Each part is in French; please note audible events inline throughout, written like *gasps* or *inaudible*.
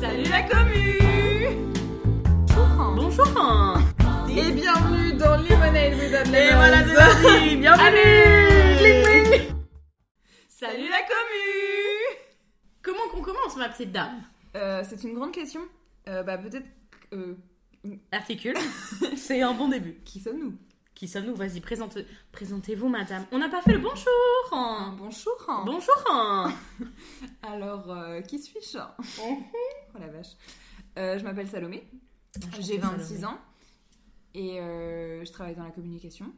Salut la commu Bonjour Et bienvenue dans Lemonade Without Et Lemons. voilà, c'est parti Bienvenue. Salut la commu Comment qu'on commence, ma petite dame Euh, C'est une grande question. Euh, bah peut-être... euh, Articule, *laughs* c'est un bon début. qui sommes-nous? Qui sommes-nous Vas-y, présente, présentez-vous, madame. On n'a pas fait le bonjour Bonjour Bonjour *laughs* Alors, euh, qui suis-je *laughs* Oh la vache. Euh, je m'appelle Salomé, j'ai 26 ans et euh, je travaille dans la communication.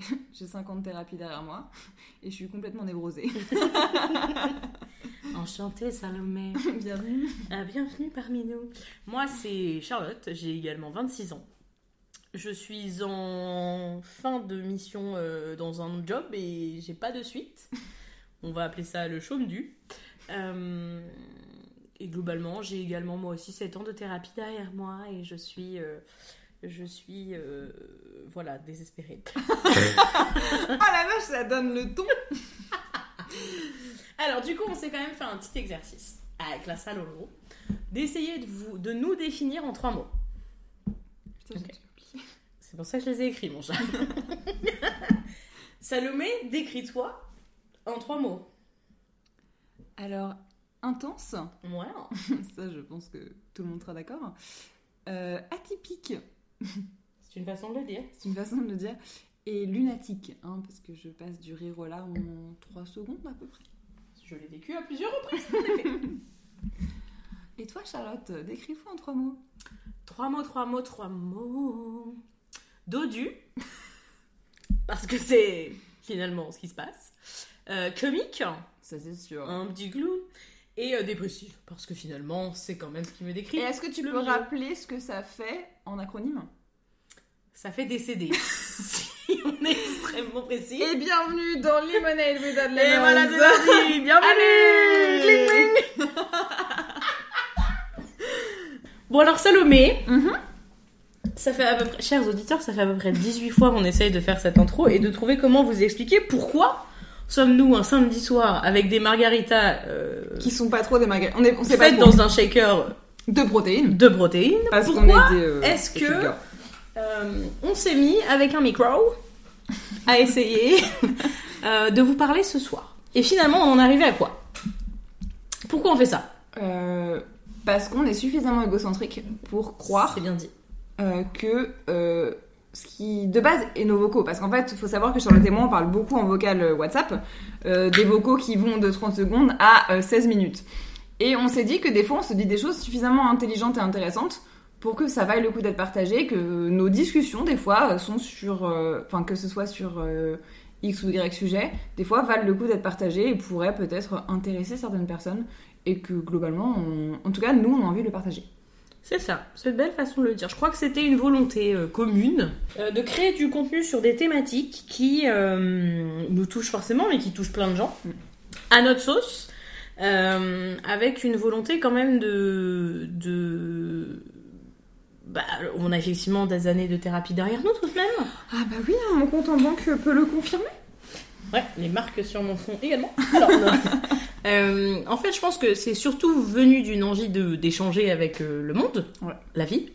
*laughs* j'ai 50 thérapies derrière moi et je suis complètement névrosée. Enchantée, Salomé. Bienvenue. Bienvenue parmi nous. Moi, c'est Charlotte, j'ai également 26 ans. Je suis en fin de mission euh, dans un job et j'ai pas de suite. *laughs* On va appeler ça le chaume du. Euh, et globalement, j'ai également moi aussi 7 ans de thérapie derrière moi et je suis. euh, je suis. euh, voilà, désespérée. *laughs* Ah la vache, ça donne le ton. *laughs* Alors, du coup, on s'est quand même fait un petit exercice avec la Salomé d'essayer de, vous, de nous définir en trois mots. Putain, j'ai Ok. C'est pour ça que je les ai écrits, mon chat. *laughs* Salomé, décris-toi en trois mots. Alors, intense, Ouais. *laughs* ça je pense que tout le monde sera d'accord. Euh, atypique, *laughs* C'est une façon de le dire. c'est une façon de le dire. Et lunatique, hein, parce que je passe du rire au larmes en 3 secondes à peu près. Je l'ai vécu à plusieurs reprises. Et toi Charlotte, décris-toi en 3 mots. trois mots, trois mots, trois mots. Dodu. *laughs* Parce que c'est finalement ce qui se passe. Euh, comique. Ça c'est sûr. Un petit clown. Et euh, dépressif. Parce que finalement, c'est quand même ce qui me décrit. Et est-ce que tu peux milieu. rappeler ce que ça fait en acronyme? Ça fait décéder. *laughs* si on est extrêmement précis. Et bienvenue dans Lemonade Without Et Lemons. voilà, c'est parti *laughs* Bienvenue Allez. Bon alors Salomé, Mhm. Ça fait à peu près, chers auditeurs, ça fait à peu près 18 fois qu'on essaye de faire cette intro et de trouver comment vous expliquer pourquoi sommes-nous un samedi soir avec des margaritas euh, Qui sont pas trop des magasins. On, est, on sait pas trop. dans un shaker De protéines. de protéines. Parce qu'on pourquoi est des, euh, est-ce des que- euh, on s'est mis avec un micro à essayer *laughs* euh, de vous parler ce soir? Et finalement, on en est arrivé à quoi? Pourquoi on fait ça? Euh, parce qu'on est suffisamment égocentrique pour croire C'est bien dit. Euh, que euh, ce qui de base est nos vocaux. Parce qu'en fait, il faut savoir que Charlotte et moi, on parle beaucoup en vocal euh, WhatsApp, des vocaux qui vont de 30 secondes à euh, 16 minutes. Et on s'est dit que des fois, on se dit des choses suffisamment intelligentes et intéressantes pour que ça vaille le coup d'être partagé, que nos discussions, des fois, sont sur... Enfin, que ce soit sur... X ou Y sujet, des fois valent le coup d'être partagées et pourraient peut-être intéresser certaines personnes et que globalement, en tout cas, nous, on a envie de le partager. C'est ça, c'est une belle façon de le dire. Je crois que c'était une volonté euh, commune euh, de créer du contenu sur des thématiques qui euh, nous touchent forcément, mais qui touchent plein de gens, à notre sauce, euh, avec une volonté quand même de... de... Bah, on a effectivement des années de thérapie derrière nous tout de même. Ah bah oui, mon compte en banque peut le confirmer. Ouais, les marques sur mon front également. Alors. *laughs* Euh, en fait, je pense que c'est surtout venu d'une envie de d'échanger avec euh, le monde, Ouais. la vie,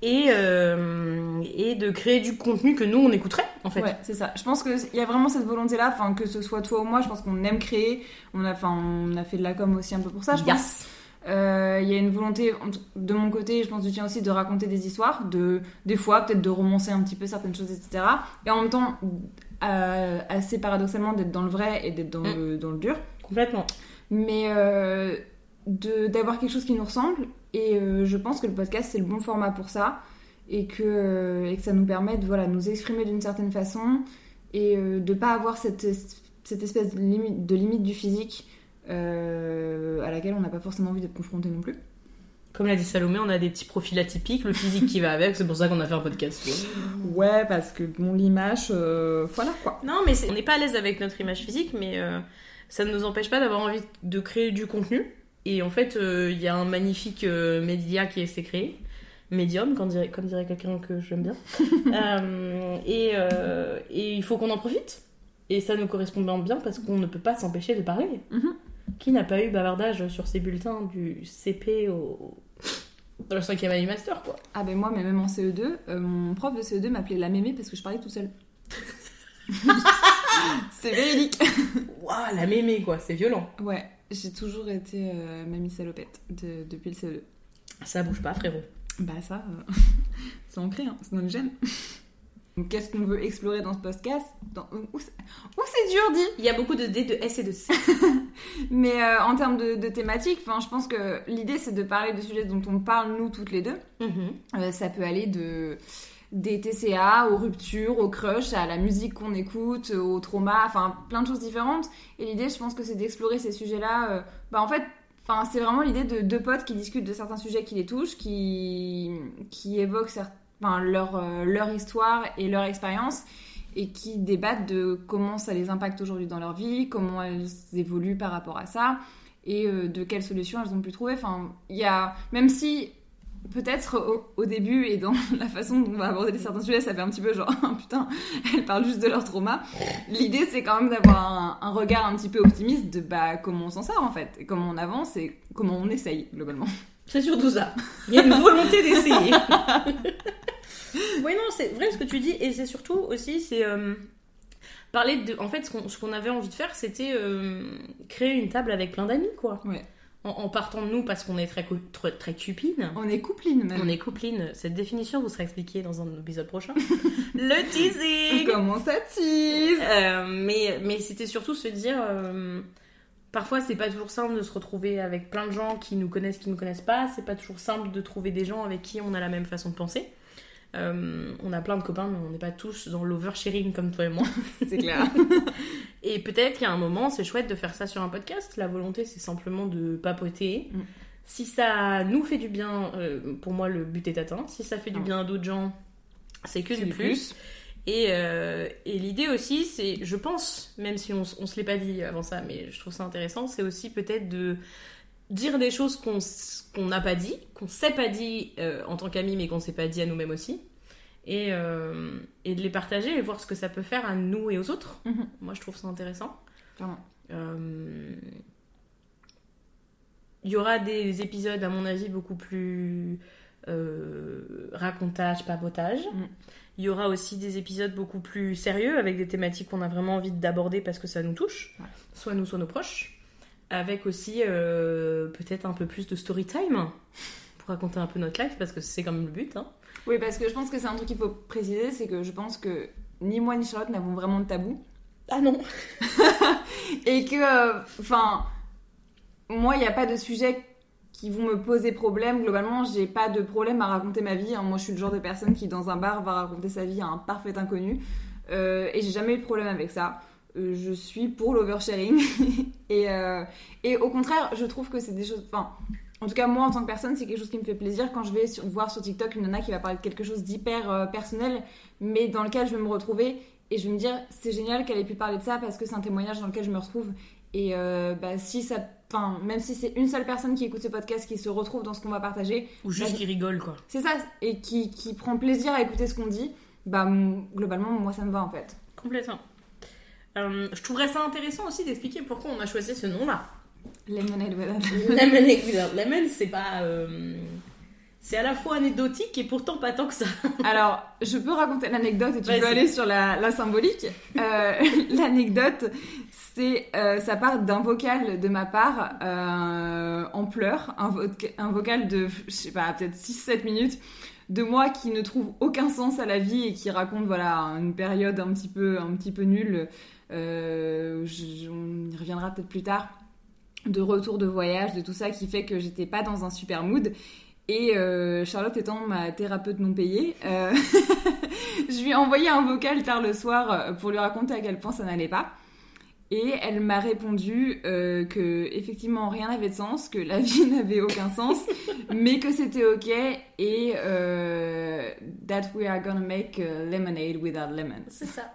et, euh, et de créer du contenu que nous on écouterait en fait. Ouais, c'est ça. Je pense qu'il y a vraiment cette volonté-là, que ce soit toi ou moi, je pense qu'on aime créer. On a, on a fait de la com aussi un peu pour ça, je pense. Yes. Euh, Il y a une volonté, de mon côté, je pense du tien aussi, de raconter des histoires, de, des fois, peut-être de romancer un petit peu certaines choses, etc. Et en même temps, euh, assez paradoxalement, d'être dans le vrai et d'être dans, Mm. le, dans le dur. Complètement. mais euh, de- d'avoir quelque chose qui nous ressemble. Et euh, je pense que le podcast, c'est le bon format pour ça. Et que, euh, et que ça nous permet de voilà, nous exprimer d'une certaine façon et de pas avoir cette, cette espèce de limite, de limite du physique à laquelle on n'a pas forcément envie d'être confronté non plus. Comme l'a dit Salomé, on a des petits profils atypiques, le physique qui va avec, c'est pour ça qu'on a fait un podcast. *gasps* Ouais, parce que bon, l'image, euh, voilà quoi. Non, mais on n'est pas à l'aise avec notre image physique, mais euh, ça ne nous empêche pas d'avoir envie de créer du contenu. Et en fait, euh, il y a un magnifique euh, média qui s'est créé, médium, comme dirait, comme dirait quelqu'un que j'aime bien. *laughs* Euh, et, euh, et il faut qu'on en profite. Et ça nous correspond bien parce qu'on ne peut pas s'empêcher de parler. Mhm. Qui n'a pas eu bavardage sur ses bulletins du CP au. dans la cinquième année master, quoi Ah ben moi, mais même en CE2, euh, mon prof de CE2 m'appelait la mémé parce que je parlais toute seule. *laughs* c'est véridique. Waouh, la mémé, quoi, c'est violent. Ouais, j'ai toujours été euh, mamie salopette de- depuis le CE2. Ça bouge pas, frérot. Bah ça, euh, *laughs* c'est ancré, hein, c'est notre gène. Donc qu'est-ce qu'on veut explorer dans ce podcast? Dans... Où c'est où c'est dur dit Il y a beaucoup de D, de S et de C. *laughs* Mais euh, en termes de, de thématiques, je pense que l'idée c'est de parler de sujets dont on parle nous toutes les deux. Euh, ça peut aller de des TCA aux ruptures, aux crushs, à la musique qu'on écoute, au trauma, enfin plein de choses différentes. Et l'idée, je pense que c'est d'explorer ces sujets-là. euh, bah en fait, enfin c'est vraiment l'idée de deux potes qui discutent de certains sujets qui les touchent, qui qui évoquent leur leur histoire et leur expérience et qui débattent de comment ça les impacte aujourd'hui dans leur vie, comment elles évoluent par rapport à ça et euh, de quelles solutions elles ont pu trouver. Enfin, il y a même si peut-être au, au début et dans *laughs* la façon dont on va aborder certains sujets, ça fait un petit peu genre *laughs* putain, elles parlent juste de leur trauma. L'idée c'est quand même d'avoir un, un regard un petit peu optimiste de bah comment on s'en sort en fait, et comment on avance et comment on essaye globalement. C'est surtout ça. Il y a une volonté d'essayer. *laughs* c'est vrai ce que tu dis. Et c'est surtout aussi, c'est euh, parler de. En fait, ce qu'on ce qu'on avait envie de faire, c'était euh, créer une table avec plein d'amis, quoi. Ouais. En, en partant de nous, parce qu'on est très, très, très cupines. On est coupline même. On est copines. Cette définition vous sera expliquée dans un épisode prochain. *laughs* Le teasing *laughs* Comment ça tease? Euh, mais mais c'était surtout se dire euh, parfois c'est pas toujours simple de se retrouver avec plein de gens qui nous connaissent qui nous connaissent pas c'est pas toujours simple de trouver des gens avec qui on a la même façon de penser Euh, on a plein de copains mais on n'est pas tous dans l'oversharing comme toi et moi *laughs* C'est clair. *laughs* et peut-être qu'à un moment c'est chouette de faire ça sur un podcast la volonté c'est simplement de papoter Mm. si ça nous fait du bien euh, pour moi le but est atteint si ça fait du bien à d'autres gens c'est que du plus. Et, euh, et l'idée aussi, c'est, je pense, même si on, on se l'est pas dit avant ça, mais je trouve ça intéressant, c'est aussi peut-être de dire des choses qu'on n'a pas dit, qu'on s'est pas dit euh, en tant qu'amis, mais qu'on s'est pas dit à nous-mêmes aussi. Et, euh, et de les partager et voir ce que ça peut faire à nous et aux autres. Mhm. Moi, je trouve ça intéressant. Euh, Il y aura des épisodes, à mon avis, beaucoup plus euh, racontage, papotage. Mm. Il y aura aussi des épisodes beaucoup plus sérieux, avec des thématiques qu'on a vraiment envie d'aborder parce que ça nous touche, Ouais. soit nous, soit nos proches. Avec aussi euh, peut-être un peu plus de story time pour raconter un peu notre life parce que c'est quand même le but. Hein. Oui, parce que je pense que c'est un truc qu'il faut préciser, c'est que je pense que ni moi ni Charlotte n'avons vraiment de tabou. Ah non *laughs* Et que, euh, enfin, moi, il n'y a pas de sujet qui vont me poser problème. Globalement, j'ai pas de problème à raconter ma vie. hein. Moi, je suis le genre de personne qui, dans un bar, va raconter sa vie à un parfait inconnu. Euh, et j'ai jamais eu de problème avec ça. Euh, je suis pour l'oversharing. *laughs* et, euh, et au contraire, je trouve que c'est des choses. Enfin, en tout cas, moi, en tant que personne, c'est quelque chose qui me fait plaisir quand je vais sur- voir sur TikTok une nana qui va parler de quelque chose d'hyper euh, personnel, mais dans lequel je vais me retrouver. Et je vais me dire, c'est génial qu'elle ait pu parler de ça parce que c'est un témoignage dans lequel je me retrouve. Et euh, bah, si ça. Enfin, même si c'est une seule personne qui écoute ce podcast qui se retrouve dans ce qu'on va partager, Ou juste Vas-y. qui rigole, quoi. c'est ça, et qui, qui prend plaisir à écouter ce qu'on dit, bah globalement, moi ça me va en fait. Complètement. Euh, je trouverais ça intéressant aussi d'expliquer pourquoi on a choisi ce nom-là. Lemonade with *laughs* Lemonade without lemon, c'est pas. euh, C'est à la fois anecdotique et pourtant pas tant que ça. *laughs* Alors, je peux raconter l'anecdote et tu peux aller sur la, la symbolique. Euh, *laughs* L'anecdote, c'est euh, ça part d'un vocal de ma part euh, en pleurs, un, vo- un vocal de, je sais pas, peut-être 6-7 minutes de moi qui ne trouve aucun sens à la vie et qui raconte voilà une période un petit peu un petit peu nulle. Euh, on y reviendra peut-être plus tard de retour de voyage, de tout ça qui fait que j'étais pas dans un super mood. Et euh, Charlotte étant ma thérapeute non payée, euh, *laughs* je lui ai envoyé un vocal tard le soir pour lui raconter à quel point ça n'allait pas. Et elle m'a répondu euh, que effectivement rien n'avait de sens, que la *laughs* vie n'avait aucun sens, mais que c'était ok et euh, that we are gonna make uh, lemonade without lemons. C'est ça.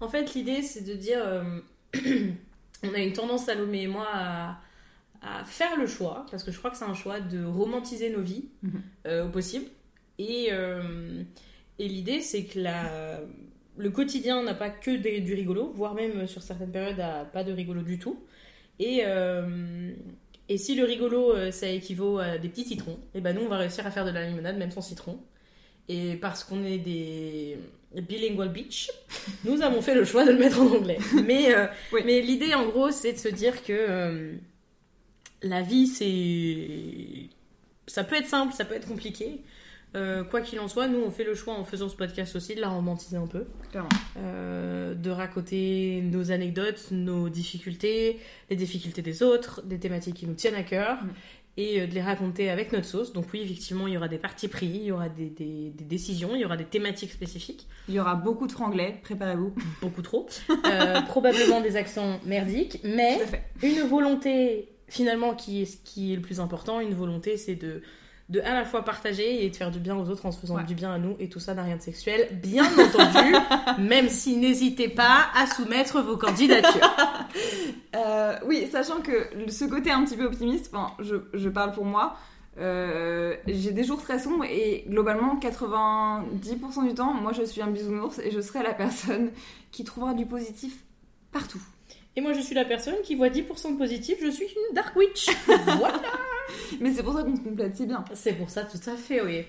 En fait, l'idée, c'est de dire. euh, *clears throat* on a une tendance, Salomé et moi, à, à faire le choix, parce que je crois que c'est un choix de romantiser nos vies Mhm. euh, au possible. Et, euh, et l'idée, c'est que la, le quotidien n'a pas que des- du rigolo, voire même sur certaines périodes, pas de rigolo du tout. Et, euh, et si le rigolo, euh, ça équivaut à des petits citrons, et ben nous, on va réussir à faire de la limonade, même sans citron. Et parce qu'on est des bilingual beach, *laughs* nous avons fait le choix de le mettre en anglais. Mais, euh, Oui. mais l'idée, en gros, c'est de se dire que euh, la vie, c'est. Ça peut être simple, ça peut être compliqué. Euh, quoi qu'il en soit, nous, on fait le choix en faisant ce podcast aussi de la romantiser un peu. Clairement. Euh, de raconter nos anecdotes, nos difficultés, les difficultés des autres, des thématiques qui nous tiennent à cœur, Mm. et euh, de les raconter avec notre sauce. Donc oui, effectivement, il y aura des partis pris, il y aura des, des- des décisions, il y aura des thématiques spécifiques, Il y aura beaucoup de franglais, préparez-vous. *laughs* beaucoup trop, Euh, probablement des accents merdiques, mais une volonté finalement qui est ce qui est le plus important, une volonté c'est de de à la fois partager et de faire du bien aux autres en se faisant Ouais. du bien à nous et tout ça n'a rien de sexuel bien *laughs* entendu même si n'hésitez pas à soumettre vos candidatures *laughs* Euh, oui, sachant que ce côté un petit peu optimiste, enfin, je, je parle pour moi, euh, j'ai des jours très sombres et globalement 90% du temps, moi je suis un bisounours et je serai la personne qui trouvera du positif partout. et moi je suis la personne qui voit 10% de positif je suis une dark witch *laughs* voilà *laughs* Mais c'est pour ça qu'on se complète si bien. c'est pour ça tout à fait oui.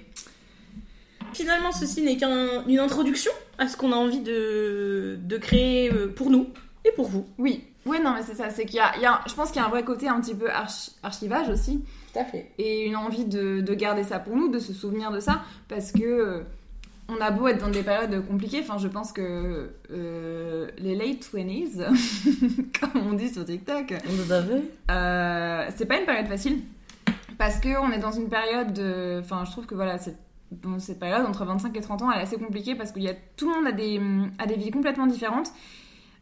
Finalement ceci n'est qu'une introduction à ce qu'on a envie de, de créer euh, pour nous et pour vous. Oui, ouais, non, mais c'est ça, c'est qu'il y a, il y a- je pense qu'il y a un vrai côté un petit peu archi- archivage aussi. tout à fait. Et une envie de, de garder ça pour nous, de se souvenir de ça, parce que euh, on a beau être dans des périodes compliquées, enfin je pense que euh, les late 20s, *laughs* comme on dit sur TikTok, avez euh, c'est pas une période facile, parce que on est dans une période, de- enfin je trouve que voilà, cette, période entre 25 et 30 ans, elle est assez compliquée, parce qu'il y a tout le monde a des, vies complètement différentes.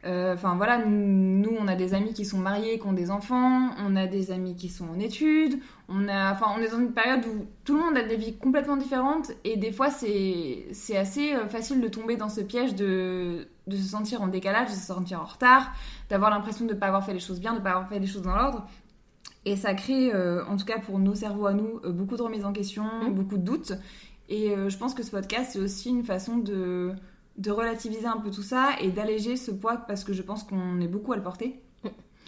Euh, Enfin voilà, nous on a des amis qui sont mariés, qui ont des enfants, on a des amis qui sont en études, on est dans une période où tout le monde a des vies complètement différentes et des fois c'est assez euh, facile de tomber dans ce piège de se sentir en décalage, de se sentir en retard, d'avoir l'impression de ne pas avoir fait les choses bien, de ne pas avoir fait les choses dans l'ordre. Et ça crée, euh, en tout cas pour nos cerveaux à nous, euh, beaucoup de remises en question, Mhm. beaucoup de doutes. Et euh, je pense que ce podcast, c'est aussi une façon de, de relativiser un peu tout ça et d'alléger ce poids parce que je pense qu'on est beaucoup à le porter.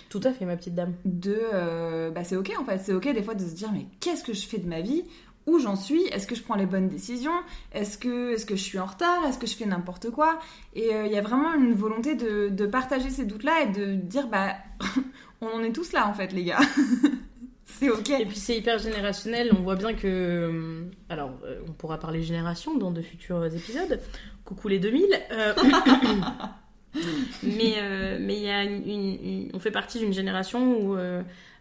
tout à fait ma petite dame. De, bah c'est ok en fait, c'est ok des fois de se dire mais qu'est-ce que je fais de ma vie? Où j'en suis? Est-ce que je prends les bonnes décisions? Est-ce que, est que je suis en retard? Est-ce que je fais n'importe quoi? Et il y a vraiment une volonté de, de partager ces doutes-là et de dire bah *laughs* on en est tous là en fait les gars. *laughs* c'est ok. Et puis c'est hyper générationnel, on voit bien que... euh, Alors, euh, on pourra parler génération dans de futurs épisodes. Coucou les 2000. *laughs* euh, mais euh, y a une, on fait partie d'une génération où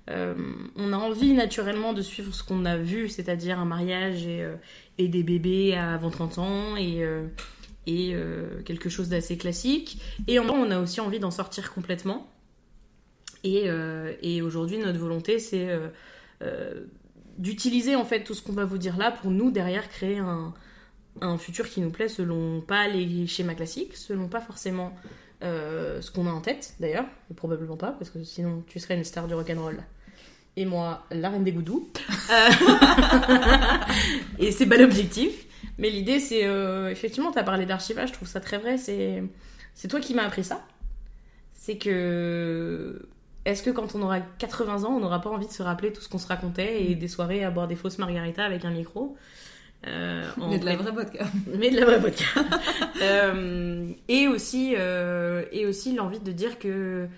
on a envie naturellement de suivre ce qu'on a vu, c'est-à-dire un mariage et, des bébés avant 30 ans et, et quelque chose d'assez classique. Et en on a aussi envie d'en sortir complètement. Et, euh, et aujourd'hui, notre volonté, c'est euh, euh, d'utiliser en fait tout ce qu'on va vous dire là pour nous derrière créer un, futur qui nous plaît selon pas les schémas classiques, selon pas forcément ce qu'on a en tête d'ailleurs, probablement pas parce que sinon tu serais une star du rock'n'roll et moi la reine des goudous. *laughs* Et c'est pas l'objectif, mais l'idée c'est effectivement t'as parlé d'archivage, je trouve ça très vrai, c'est toi qui m'as appris ça. C'est que est-ce que quand on aura 80 ans, on n'aura pas envie de se rappeler tout ce qu'on se racontait et des soirées à boire des fausses margaritas avec un micro euh, *laughs* Mais de la vraie vodka. mais de la vraie vodka. Euh, et aussi, euh, et aussi l'envie de dire que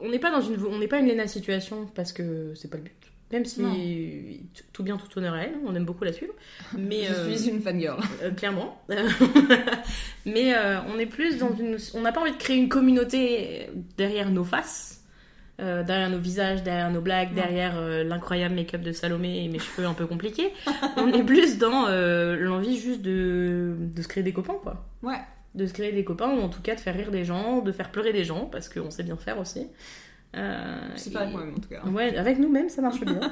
on n'est pas dans une, on n'est pas une Lena situation parce que c'est pas le but. Même si Non. tout bien, tout honneur à elle, on aime beaucoup la suivre. *laughs* Mais je euh, suis une fangirl. *laughs* clairement. Mais on est plus dans une. On n'a pas envie de créer une communauté derrière nos faces, euh, derrière nos visages, derrière nos blagues, derrière euh, l'incroyable make-up de Salomé et mes cheveux un peu compliqués. *laughs* on est plus dans euh, l'envie juste de, de se créer des copains, quoi. Ouais. De se créer des copains ou en tout cas de faire rire des gens, de faire pleurer des gens parce qu'on sait bien faire aussi. C'est pas et- moi-même en tout cas. Ouais, avec nous-mêmes, ça marche bien. *laughs*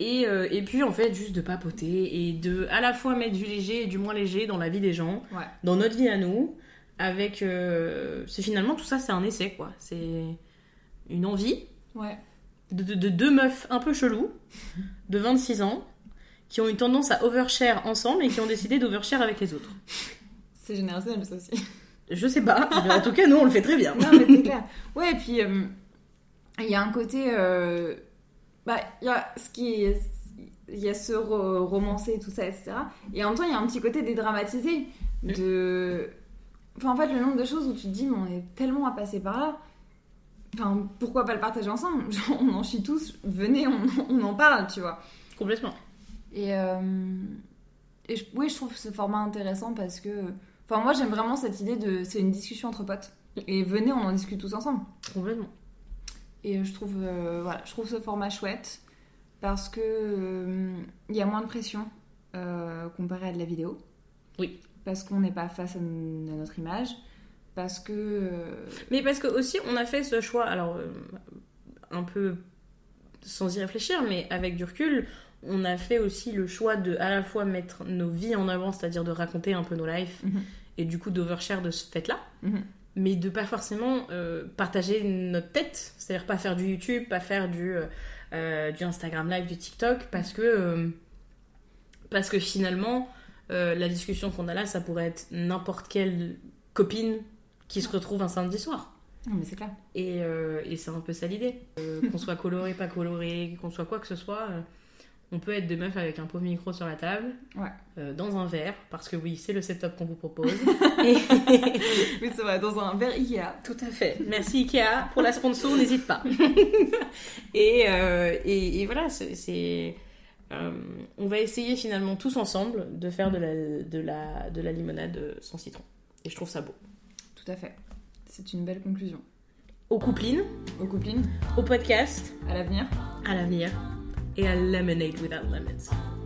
Et, et puis, en fait, juste de papoter et de à la fois mettre du léger et du moins léger dans la vie des gens, Ouais. dans notre vie à nous, avec... c'est finalement, tout ça, c'est un essai, quoi. C'est une envie Ouais. de, de- de deux meufs un peu chelous, *laughs* de 26 ans, qui ont une tendance à overshare ensemble et qui ont décidé d'overshare avec les autres. C'est générationnel ça aussi. Je sais pas, mais en tout cas, nous, on le fait très bien. non mais c'est clair. Ouais, et puis euh, il y a un côté. euh, bah, il y a ce qui est. Il y a ce ro- romancé et tout ça, etc. Et en même temps, il y a un petit côté dédramatisé. De. Enfin, en fait, le nombre de choses où tu te dis, mais on est tellement à passer par là. Enfin, pourquoi pas le partager ensemble *laughs* Genre, On en chie tous, venez, on, on en parle, tu vois. Complètement. Et, euh, et je- oui, je trouve ce format intéressant parce que. Enfin, moi, j'aime vraiment cette idée de. C'est une discussion entre potes. Et venez, on en discute tous ensemble. Complètement. Et je trouve, euh, voilà, je trouve ce format chouette parce que euh, il y a moins de pression euh, comparé à de la vidéo. Oui. Parce qu'on n'est pas face à notre image. Parce que. euh, Mais parce que aussi, on a fait ce choix, alors euh, un peu sans y réfléchir, mais avec du recul, on a fait aussi le choix de à la fois mettre nos vies en avant, c'est-à-dire de raconter un peu nos lives, Mhm. et du coup d'overshare de ce fait-là, Mhm. mais de pas forcément euh, partager notre tête, c'est-à-dire pas faire du YouTube, pas faire du, euh, du Instagram Live, du TikTok, parce que, euh, parce que finalement, la discussion qu'on a là, ça pourrait être n'importe quelle copine qui se retrouve un samedi soir. Non, mais c'est clair. Et, euh, et c'est un peu ça l'idée. Euh, qu'on soit coloré, pas coloré, qu'on soit quoi que ce soit, euh, on peut être deux meufs avec un pauvre micro sur la table, Ouais. dans un verre, parce que oui, c'est le setup qu'on vous propose. Et- *laughs* *laughs* Oui, c'est vrai, dans un verre Ikea. Tout à fait. Merci Ikea pour la sponsor, n'hésite pas. *laughs* et, et, et voilà, c'est. on va essayer finalement tous ensemble de faire de la, de la, de la limonade sans citron. Et je trouve ça beau. Tout à fait. C'est une belle conclusion. Aux couplines, Aux copines, au podcast, à l'avenir. à l'avenir et à Lemonade Without Lemons.